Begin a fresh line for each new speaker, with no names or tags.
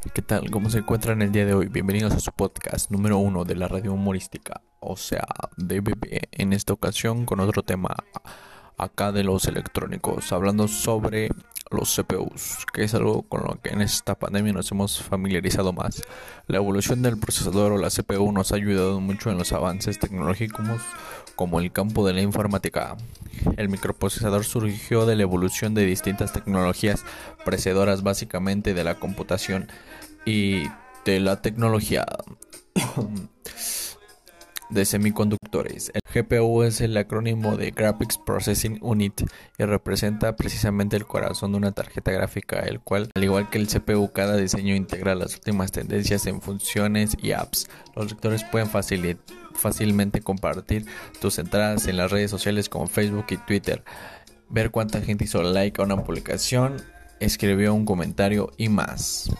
¿Qué tal? ¿Cómo se encuentran el día de hoy? Bienvenidos a su podcast número uno de la radio humorística, o sea, DBB, en esta ocasión con otro tema acá de los electrónicos, hablando sobre los CPUs, que es algo con lo que en esta pandemia nos hemos familiarizado más. La evolución del procesador o la CPU nos ha ayudado mucho en los avances tecnológicos como el campo de la informática. El microprocesador surgió de la evolución de distintas tecnologías precedoras básicamente de la computación y de la tecnología de semiconductores. El GPU es el acrónimo de Graphics Processing Unit y representa precisamente el corazón de una tarjeta gráfica, el cual, al igual que el CPU, cada diseño integra las últimas tendencias en funciones y apps. Los lectores pueden fácilmente compartir tus entradas en las redes sociales como Facebook y Twitter, ver cuánta gente hizo like a una publicación, escribió un comentario y más.